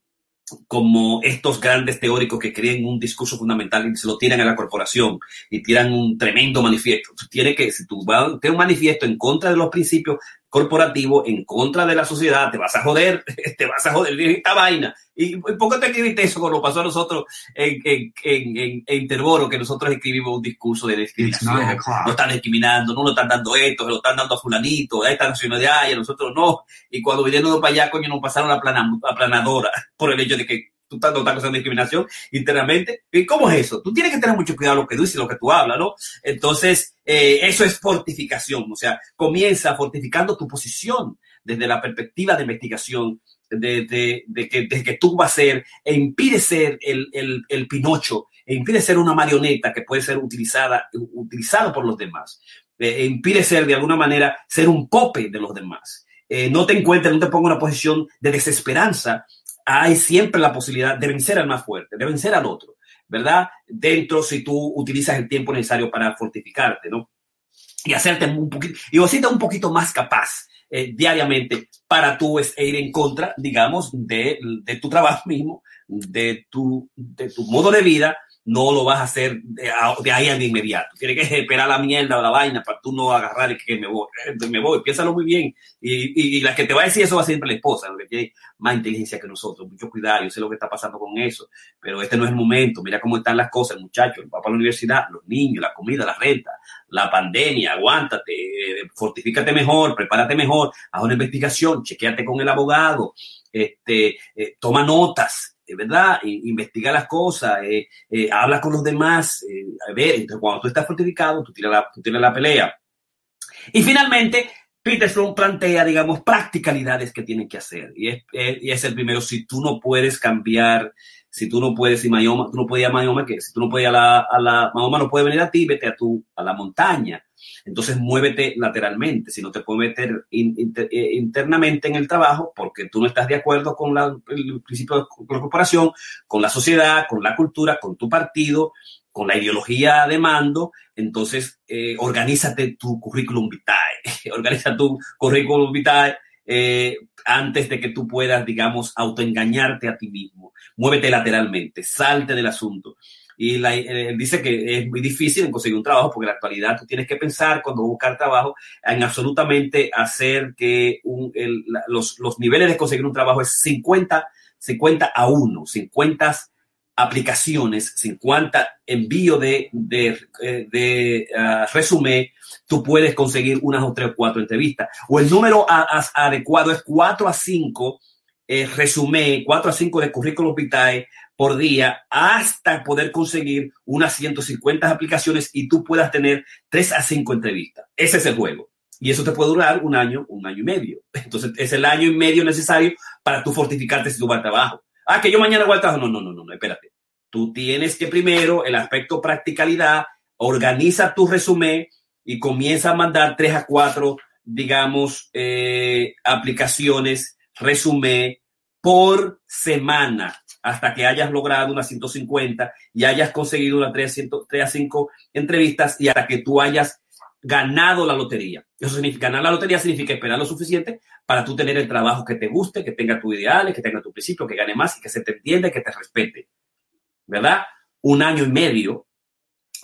como estos grandes teóricos que creen un discurso fundamental y se lo tiran a la corporación y tiran un tremendo manifiesto. Tiene que, si tú vas a un manifiesto en contra de los principios corporativo en contra de la sociedad, te vas a joder, *laughs* te vas a joder esta vaina. ¿Y por qué te escribiste eso cuando pasó a nosotros en, en, en, en Interboro, que nosotros escribimos un discurso de discriminación? No están discriminando, no lo están dando esto, se lo están dando a fulanito, a esta nacionalidad y a nosotros no. Y cuando vinieron para allá, coño, nos pasaron a, plana, a planadora por el hecho de que tú estás notando esa discriminación internamente. ¿Y cómo es eso? Tú tienes que tener mucho cuidado lo que dices, lo que tú hablas, ¿no? Entonces, eh, eso es fortificación, o sea, comienza fortificando tu posición desde la perspectiva de investigación, de, de, que, de que, tú vas a ser, e impide ser el, el, el, Pinocho, e impide ser una marioneta que puede ser utilizada, utilizado por los demás, e impide ser de alguna manera ser un pope de los demás. Eh, no te encuentres, no te ponga en una posición de desesperanza hay siempre la posibilidad de vencer al más fuerte, de vencer al otro, ¿verdad? Dentro, si tú utilizas el tiempo necesario para fortificarte, ¿no? Y hacerte un poquito, y hacerte un poquito más capaz eh, diariamente para tú ir en contra, digamos, de, de tu trabajo mismo, de tu, de tu modo de vida, no lo vas a hacer de, ahí de inmediato. Tienes que esperar la mierda o la vaina para tú no agarrar y que me voy. Eh, me voy, piénsalo muy bien. Y, y, la que te va a decir eso va a siempre la esposa, que tiene más inteligencia que nosotros. Mucho cuidado, yo sé lo que está pasando con eso, pero este no es el momento. Mira cómo están las cosas, muchachos. El papá a la universidad, los niños, la comida, la renta, la pandemia, aguántate, eh, fortifícate mejor, prepárate mejor, haz una investigación, chequeate con el abogado, este, eh, toma notas, ¿verdad? investiga las cosas, eh, eh, habla con los demás, eh, a ver, entonces cuando tú estás fortificado, tú tiras la, tú la pelea. Y finalmente, Peterson plantea, digamos, practicalidades que tienen que hacer. Y es, y es el primero, si tú no puedes cambiar, si tú no puedes, si tú no ir a Mayoma, que si tú no ir a la, a la, Mayoma no puede venir a ti, vete a tu, a la montaña. Entonces muévete lateralmente, si no te puedes meter eh, internamente en el trabajo porque tú no estás de acuerdo con la, el principio de la corporación, con la sociedad, con la cultura, con tu partido, con la ideología de mando, entonces eh, organízate tu currículum vitae, *laughs* organiza tu currículum vitae eh, antes de que tú puedas, digamos, autoengañarte a ti mismo. Muévete lateralmente, salte del asunto. Y la, eh, dice que es muy difícil conseguir un trabajo porque en la actualidad tú tienes que pensar cuando buscar trabajo en absolutamente hacer que los, niveles de conseguir un trabajo es 50, 50 a 1, 50 aplicaciones, 50 envío de, eh, uh, resumen, tú puedes conseguir unas o tres o cuatro entrevistas. O el número adecuado es 4 a 5 eh, resumen, 4 a 5 de currículum vitae por día hasta poder conseguir unas 150 aplicaciones y tú puedas tener 3 a 5 entrevistas. Ese es el juego. Y eso te puede durar un año, un año y medio. *laughs* Entonces, es el año y medio necesario para tú fortificarte si tú vas al trabajo. Ah, que yo mañana voy al trabajo. No, no, no, no, no, espérate. Tú tienes que primero el aspecto practicalidad, organiza tu resumen y comienza a mandar 3 a 4, digamos, eh, aplicaciones, resumen por semana hasta que hayas logrado unas 150 y hayas conseguido unas 3, 3 a 5 entrevistas y hasta que tú hayas ganado la lotería. Eso significa, ganar la lotería significa esperar lo suficiente para tú tener el trabajo que te guste, que tenga tus ideales, que tenga tu principio, que gane más y que se te entienda y que te respete. ¿Verdad? Un año y medio,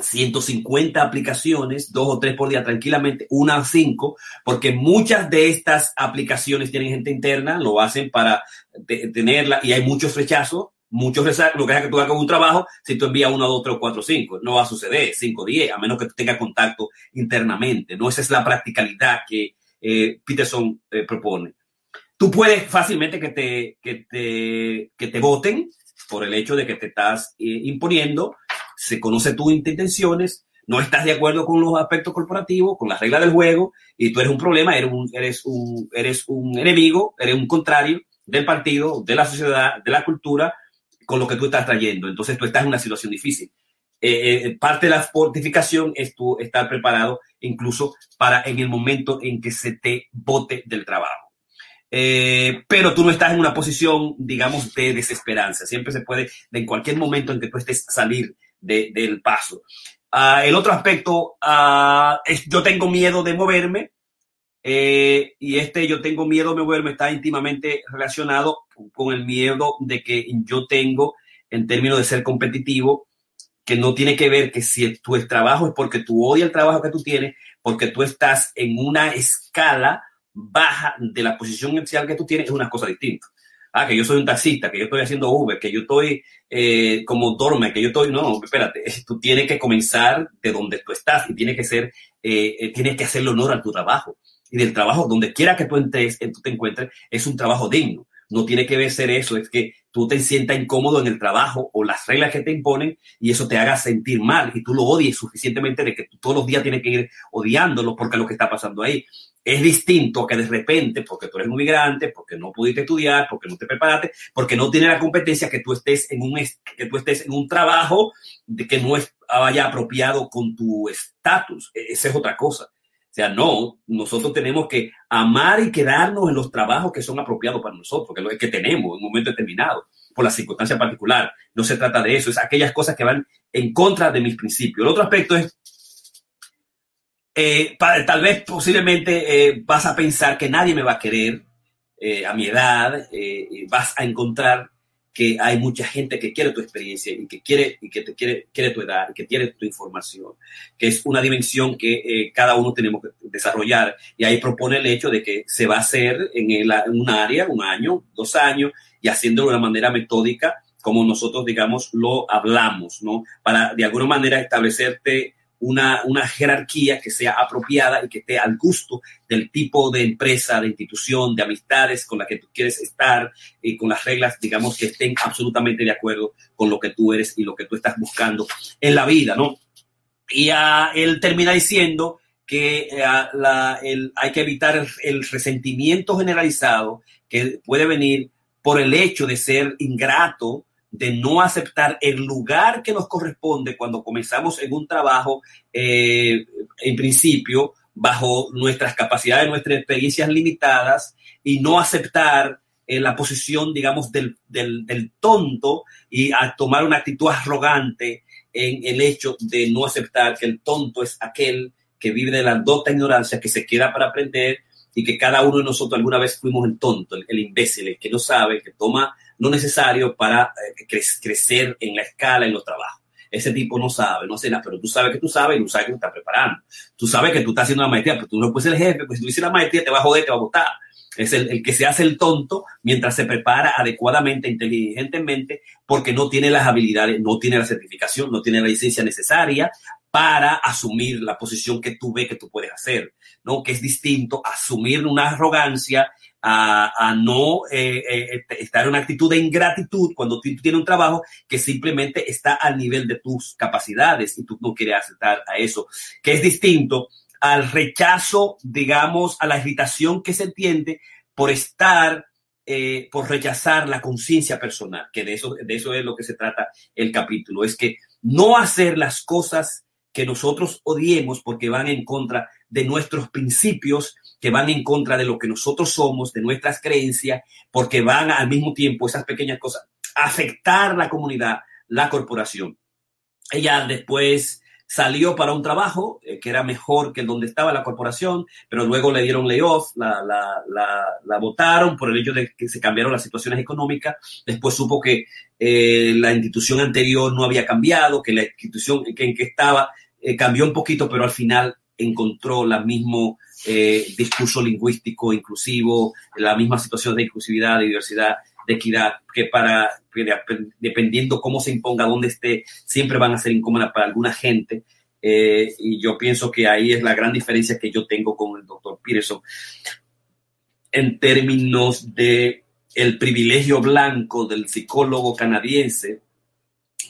150 aplicaciones, dos o tres por día tranquilamente, una o cinco, porque muchas de estas aplicaciones tienen gente interna, lo hacen para tenerla y hay muchos rechazos muchos lo que es que tú hagas un trabajo, si tú envías uno, dos, tres, cuatro, cinco, no va a suceder, cinco, diez, a menos que tú tengas contacto internamente. No, esa es la practicalidad que eh, Peterson eh, propone. Tú puedes fácilmente que te, que te, que te voten por el hecho de que te estás eh, imponiendo, se conoce tus intenciones, no estás de acuerdo con los aspectos corporativos, con las reglas del juego, y tú eres un problema, eres un, eres un, eres un enemigo, eres un contrario del partido, de la sociedad, de la cultura, con lo que tú estás trayendo. Entonces tú estás en una situación difícil. Eh, eh, parte de la fortificación es tú estar preparado incluso para en el momento en que se te bote del trabajo. Eh, pero tú no estás en una posición, digamos, de desesperanza. Siempre se puede, en cualquier momento en que tú estés salir del paso. Ah, el otro aspecto ah, es yo tengo miedo de moverme eh, y este yo tengo miedo de moverme está íntimamente relacionado con el miedo de que yo tengo en términos de ser competitivo, que no tiene que ver que si tu trabajo es porque tú odias el trabajo que tú tienes, porque tú estás en una escala baja de la posición inicial que tú tienes, es una cosa distinta. Ah, que yo soy un taxista, que yo estoy haciendo Uber, que yo estoy eh, como dorme, que yo estoy, no, espérate, *laughs* tú tienes que comenzar de donde tú estás y tienes que ser, eh, eh tienes que hacerle honor a tu trabajo y del trabajo, donde quiera que tú entres, tú te encuentres, es un trabajo digno. No tiene que ser eso, es que tú te sientas incómodo en el trabajo o las reglas que te imponen y eso te haga sentir mal y tú lo odies suficientemente de que todos los días tienes que ir odiándolo porque lo que está pasando ahí. Es distinto que de repente, porque tú eres un migrante, porque no pudiste estudiar, porque no te preparaste, porque no tienes la competencia, que tú estés en un, que tú estés en un trabajo de que no es, vaya apropiado con tu estatus. E, esa es otra cosa. O sea, no, nosotros tenemos que amar y quedarnos en los trabajos que son apropiados para nosotros, que es lo que tenemos en un momento determinado, por la circunstancia particular. No se trata de eso, es aquellas cosas que van en contra de mis principios. El otro aspecto es, eh, tal vez posiblemente eh, vas a pensar que nadie me va a querer eh, a mi edad, vas a encontrar que hay mucha gente que quiere tu experiencia y que quiere, y que te quiere, quiere tu edad que quiere tu información, que es una dimensión que eh, cada uno tenemos que desarrollar. Y ahí propone el hecho de que se va a hacer en, el, en un área, un año, dos años, y haciéndolo de una manera metódica, como nosotros, digamos, lo hablamos, ¿no? Para de alguna manera establecerte una, una, jerarquía que sea apropiada y que esté al gusto del tipo de empresa, de institución, de amistades con la que tú quieres estar y con las reglas, digamos, que estén absolutamente de acuerdo con lo que tú eres y lo que tú estás buscando en la vida, ¿no? Y uh, él termina diciendo que uh, la, hay que evitar el resentimiento generalizado que puede venir por el hecho de ser ingrato, de no aceptar el lugar que nos corresponde cuando comenzamos en un trabajo, eh, en principio, bajo nuestras capacidades, nuestras experiencias limitadas, y no aceptar eh, la posición, digamos, del, del, tonto y a tomar una actitud arrogante en el hecho de no aceptar que el tonto es aquel que vive de la dota ignorancia, que se queda para aprender y que cada uno de nosotros alguna vez fuimos el tonto, el, imbécil, el que no sabe, que toma no necesario para eh, crecer en la escala, en los trabajos. Ese tipo no sabe, no sé nada, pero tú sabes que tú sabes y tú sabes que tú estás preparando. Tú sabes que tú estás haciendo una maestría, pero tú no puedes ser el jefe, pues si tú hiciste la maestría te va a joder, te va a votar. Es el, el, que se hace el tonto mientras se prepara adecuadamente, inteligentemente, porque no tiene las habilidades, no tiene la certificación, no tiene la licencia necesaria para asumir la posición que tú ves que tú puedes hacer, ¿no? Que es distinto asumir una arrogancia a, no eh, eh, estar en una actitud de ingratitud cuando tú, tienes un trabajo que simplemente está al nivel de tus capacidades y tú no quieres aceptar a eso, que es distinto al rechazo, digamos, a la irritación que se entiende por estar, eh, por rechazar la conciencia personal, que de eso, de eso es lo que se trata el capítulo, es que no hacer las cosas que nosotros odiemos porque van en contra de nuestros principios, que van en contra de lo que nosotros somos, de nuestras creencias, porque van al mismo tiempo esas pequeñas cosas a afectar la comunidad, la corporación. Ella después salió para un trabajo eh, que era mejor que donde estaba la corporación, pero luego le dieron layoff, la, la, la, la votaron por el hecho de que se cambiaron las situaciones económicas. Después supo que eh, la institución anterior no había cambiado, que la institución en que estaba eh, cambió un poquito, pero al final encontró el mismo eh, discurso lingüístico inclusivo, la misma situación de inclusividad, de diversidad, de equidad, que para, dependiendo cómo se imponga, dónde esté, siempre van a ser incómodas para alguna gente. Eh, y yo pienso que ahí es la gran diferencia que yo tengo con el doctor Peterson en términos de el privilegio blanco del psicólogo canadiense,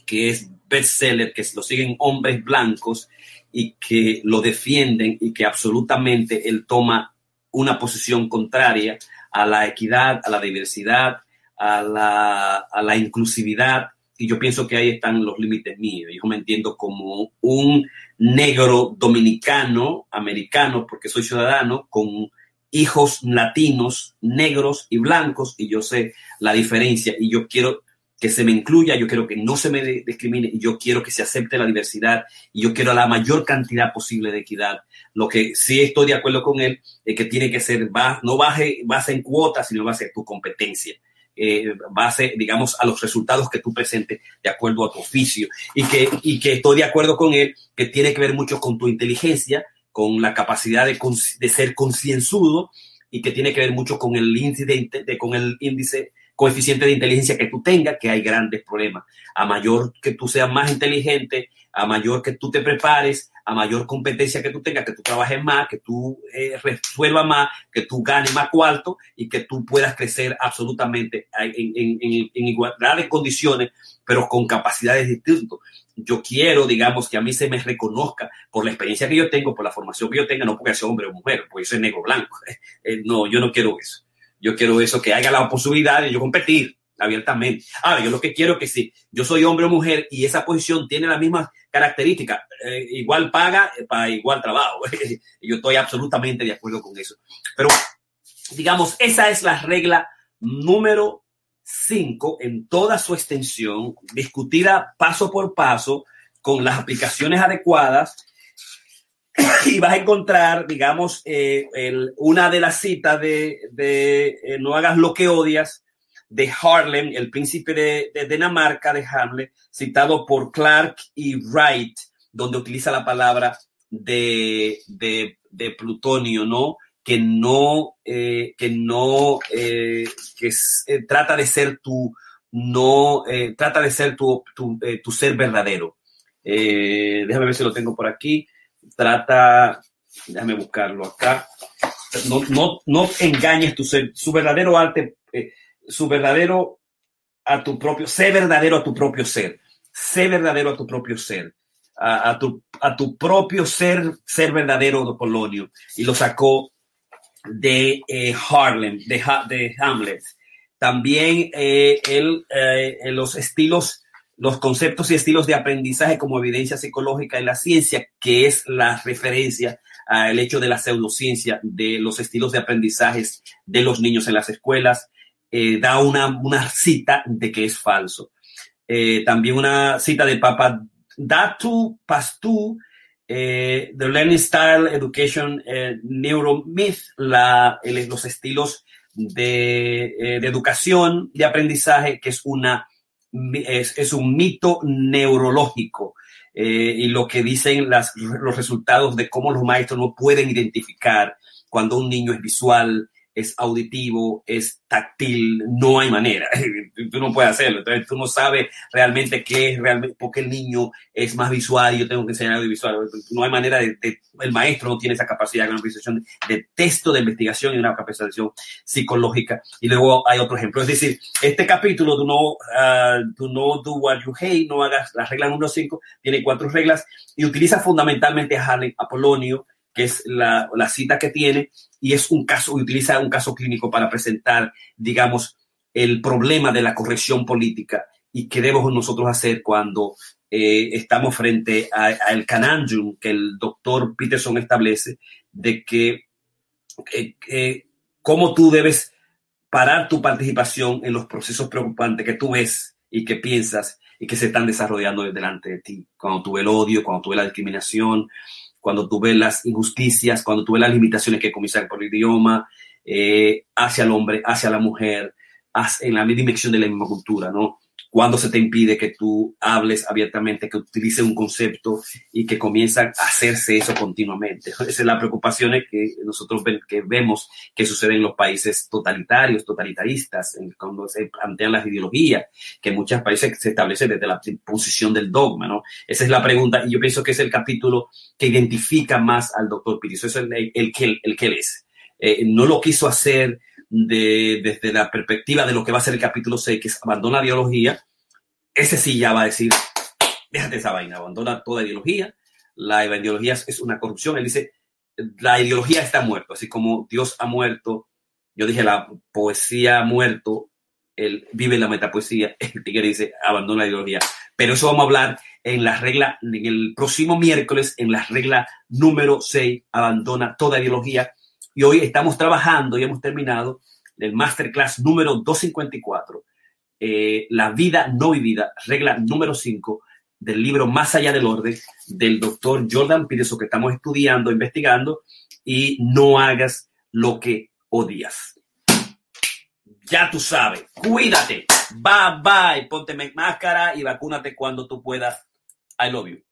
que es bestseller, que lo siguen hombres blancos y que lo defienden y que absolutamente él toma una posición contraria a la equidad, a la diversidad, a la, a la inclusividad. Y yo pienso que ahí están los límites míos. Yo me entiendo como un negro dominicano, americano, porque soy ciudadano, con hijos latinos, negros y blancos, y yo sé la diferencia y yo quiero que se me incluya, yo quiero que no se me discrimine, yo quiero que se acepte la diversidad y yo quiero la mayor cantidad posible de equidad. Lo que sí estoy de acuerdo con él es que tiene que ser, no baje, base en cuotas, sino base en tu competencia. Eh, base, digamos, a los resultados que tú presentes de acuerdo a tu oficio. Y que, y que estoy de acuerdo con él, que tiene que ver mucho con tu inteligencia, con la capacidad de, de ser concienzudo y que tiene que ver mucho con el índice, con el índice coeficiente de inteligencia que tú tengas, que hay grandes problemas. A mayor que tú seas más inteligente, a mayor que tú te prepares, a mayor competencia que tú tengas, que tú trabajes más, que tú eh, resuelvas más, que tú ganes más cuarto y que tú puedas crecer absolutamente en, en- igualdad de condiciones, pero con capacidades distintas. Yo quiero, digamos, que a mí se me reconozca por la experiencia que yo tengo, por la formación que yo tenga, no porque sea hombre o mujer, porque yo soy negro blanco. *laughs* Eh, no, yo no quiero eso. Yo quiero eso, que haya la posibilidad de yo competir abiertamente. Ahora, yo lo que quiero es que si yo soy hombre o mujer y esa posición tiene las mismas características, eh, igual paga eh, para igual trabajo. *laughs* yo estoy absolutamente de acuerdo con eso. Pero, digamos, esa es la regla número 5 en toda su extensión, discutida paso por paso con las aplicaciones adecuadas *coughs* y vas a encontrar, digamos, eh, una de las citas de, eh, No hagas lo que odias de Harlem, el príncipe de, Dinamarca de Hamlet, citado por Clark y Wright, donde utiliza la palabra de, de, plutonio, ¿no? Que no, eh, que no, que trata de ser tu, no, trata de ser tu, tu, tu ser verdadero. Déjame ver si lo tengo por aquí trata, déjame buscarlo acá, no, no, no engañes tu ser, su verdadero arte, eh, su verdadero a tu propio, sé verdadero a tu propio ser, sé verdadero a tu propio ser, a, tu, a tu propio ser, ser verdadero de Polonio, y lo sacó de eh, Harlem, de, Ha- de Hamlet. También eh, él, eh, en los estilos los conceptos y estilos de aprendizaje como evidencia psicológica en la ciencia, que es la referencia al hecho de la pseudociencia de los estilos de aprendizajes de los niños en las escuelas, eh, da una, una cita de que es falso. Eh, también una cita de Papa Datu Pastu, eh, The Learning Style Education Neuromyth, la, los estilos de, de educación, de aprendizaje, que es una es, es un mito neurológico eh, y lo que dicen las, los resultados de cómo los maestros no pueden identificar cuando un niño es visual, es auditivo, es táctil, no hay manera. *laughs* tú no puedes hacerlo. Entonces tú no sabes realmente qué es realmente, porque el niño es más visual y yo tengo que enseñar audiovisual. No hay manera de, de- el maestro no tiene esa capacidad de una organización de texto de investigación y una capacitación psicológica. Y luego hay otro ejemplo. Es decir, este capítulo, do no, ah, do do what you hate, no hagas la regla número 5, tiene cuatro reglas y utiliza fundamentalmente a Harlem Apolonio, que es la, la cita que tiene, y es un caso, utiliza un caso clínico para presentar, digamos, el problema de la corrección política y qué debemos nosotros hacer cuando eh, estamos frente al cananjum que el doctor Peterson establece de que eh, eh, cómo tú debes parar tu participación en los procesos preocupantes que tú ves y que piensas y que se están desarrollando delante de ti. Cuando tú el odio, cuando tú la discriminación, cuando tú ves las injusticias, cuando tú ves las limitaciones que comienzan por el idioma, eh, hacia el hombre, hacia la mujer, en la misma dimensión de la misma cultura, ¿no? Cuando se te impide que tú hables abiertamente, que utilices un concepto y que comienzan a hacerse eso continuamente. Esa es la preocupación que nosotros que vemos que sucede en los países totalitarios, totalitaristas, cuando se plantean las ideologías, que en muchos países se establece desde la posición del dogma, ¿no? Esa es la pregunta y yo pienso que es el capítulo que identifica más al doctor Piris. Eso es el, el, que, el que él es. Eh, no lo quiso hacer desde la perspectiva de lo que va a ser el capítulo 6, que es abandona la ideología, ese sí ya va a decir, déjate esa vaina, abandona toda ideología, la ideología es una corrupción, él dice, la ideología está muerta, así como Dios ha muerto, yo dije, la poesía ha muerto, él vive la metapoesía, *laughs* el tigre dice, abandona la ideología. Pero eso vamos a hablar en la regla, en el próximo miércoles, en la regla número 6, abandona toda ideología, y hoy estamos trabajando y hemos terminado el masterclass número 254, eh, La vida no vivida, regla número 5 del libro Más allá del orden del doctor Jordan Peterson que estamos estudiando, investigando, y no hagas lo que odias. Ya tú sabes, cuídate, bye bye, ponte máscara y vacúnate cuando tú puedas. I love you.